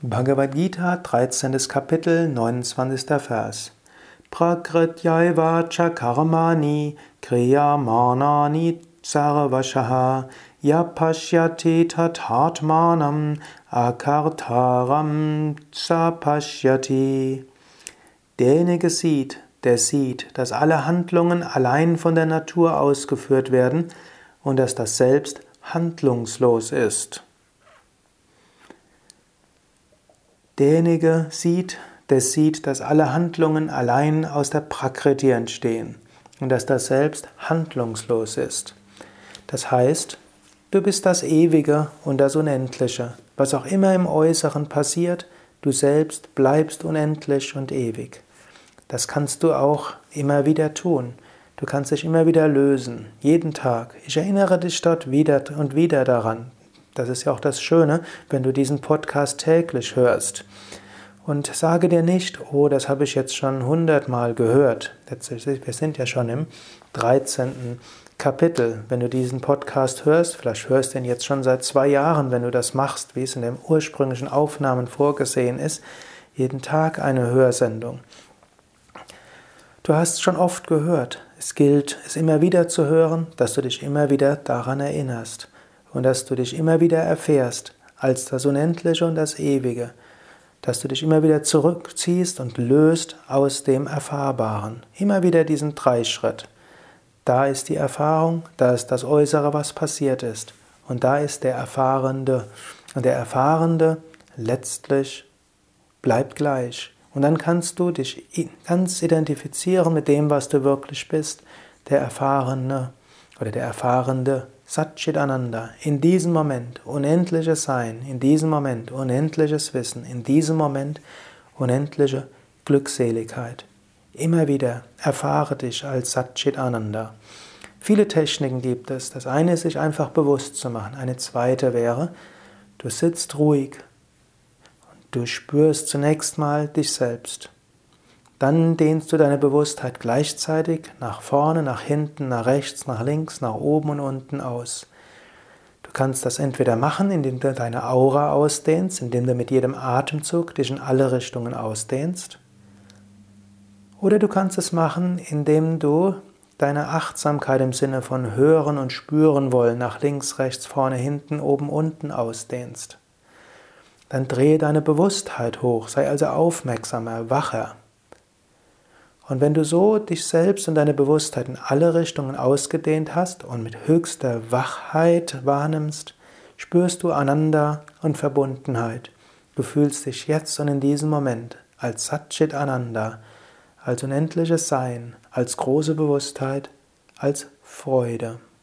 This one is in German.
Bhagavad Gita, 13. Kapitel, 29. Vers. Prakrityaiva karmani kriyamanani sarvashaha yapashyati tathatmanam akartaram sapashyati. Derjenige sieht, der sieht, dass alle Handlungen allein von der Natur ausgeführt werden und dass das Selbst handlungslos ist. Derjenige sieht, der sieht, dass alle Handlungen allein aus der Prakriti entstehen und dass das Selbst handlungslos ist. Das heißt, du bist das Ewige und das Unendliche. Was auch immer im Äußeren passiert, du selbst bleibst unendlich und ewig. Das kannst du auch immer wieder tun. Du kannst dich immer wieder lösen, jeden Tag. Ich erinnere dich dort wieder und wieder daran. Das ist ja auch das Schöne, wenn du diesen Podcast täglich hörst. Und sage dir nicht, oh, das habe ich jetzt schon hundertmal gehört. Wir sind ja schon im 13. Kapitel. Wenn du diesen Podcast hörst, vielleicht hörst du ihn jetzt schon seit zwei Jahren, wenn du das machst, wie es in den ursprünglichen Aufnahmen vorgesehen ist, jeden Tag eine Hörsendung. Du hast schon oft gehört. Es gilt, es immer wieder zu hören, dass du dich immer wieder daran erinnerst und dass du dich immer wieder erfährst als das Unendliche und das Ewige, dass du dich immer wieder zurückziehst und löst aus dem Erfahrbaren. Immer wieder diesen Dreischritt. Da ist die Erfahrung, da ist das Äußere, was passiert ist. Und da ist der Erfahrende. Und der Erfahrende letztlich bleibt gleich. Und dann kannst du dich ganz identifizieren mit dem, was du wirklich bist, der Erfahrene oder der Erfahrende Satchitananda, in diesem Moment unendliches Sein, in diesem Moment unendliches Wissen, in diesem Moment unendliche Glückseligkeit. Immer wieder erfahre dich als Satchitananda. Viele Techniken gibt es. Das eine ist, sich einfach bewusst zu machen. Eine zweite wäre, du sitzt ruhig und du spürst zunächst mal dich selbst. Dann dehnst du deine Bewusstheit gleichzeitig nach vorne, nach hinten, nach rechts, nach links, nach oben und unten aus. Du kannst das entweder machen, indem du deine Aura ausdehnst, indem du mit jedem Atemzug dich in alle Richtungen ausdehnst. Oder du kannst es machen, indem du deine Achtsamkeit im Sinne von hören und spüren wollen nach links, rechts, vorne, hinten, oben, unten ausdehnst. Dann drehe deine Bewusstheit hoch, sei also aufmerksamer, wacher. Und wenn du so dich selbst und deine Bewusstheit in alle Richtungen ausgedehnt hast und mit höchster Wachheit wahrnimmst, spürst du Ananda und Verbundenheit. Du fühlst dich jetzt und in diesem Moment als Satchit Ananda, als unendliches Sein, als große Bewusstheit, als Freude.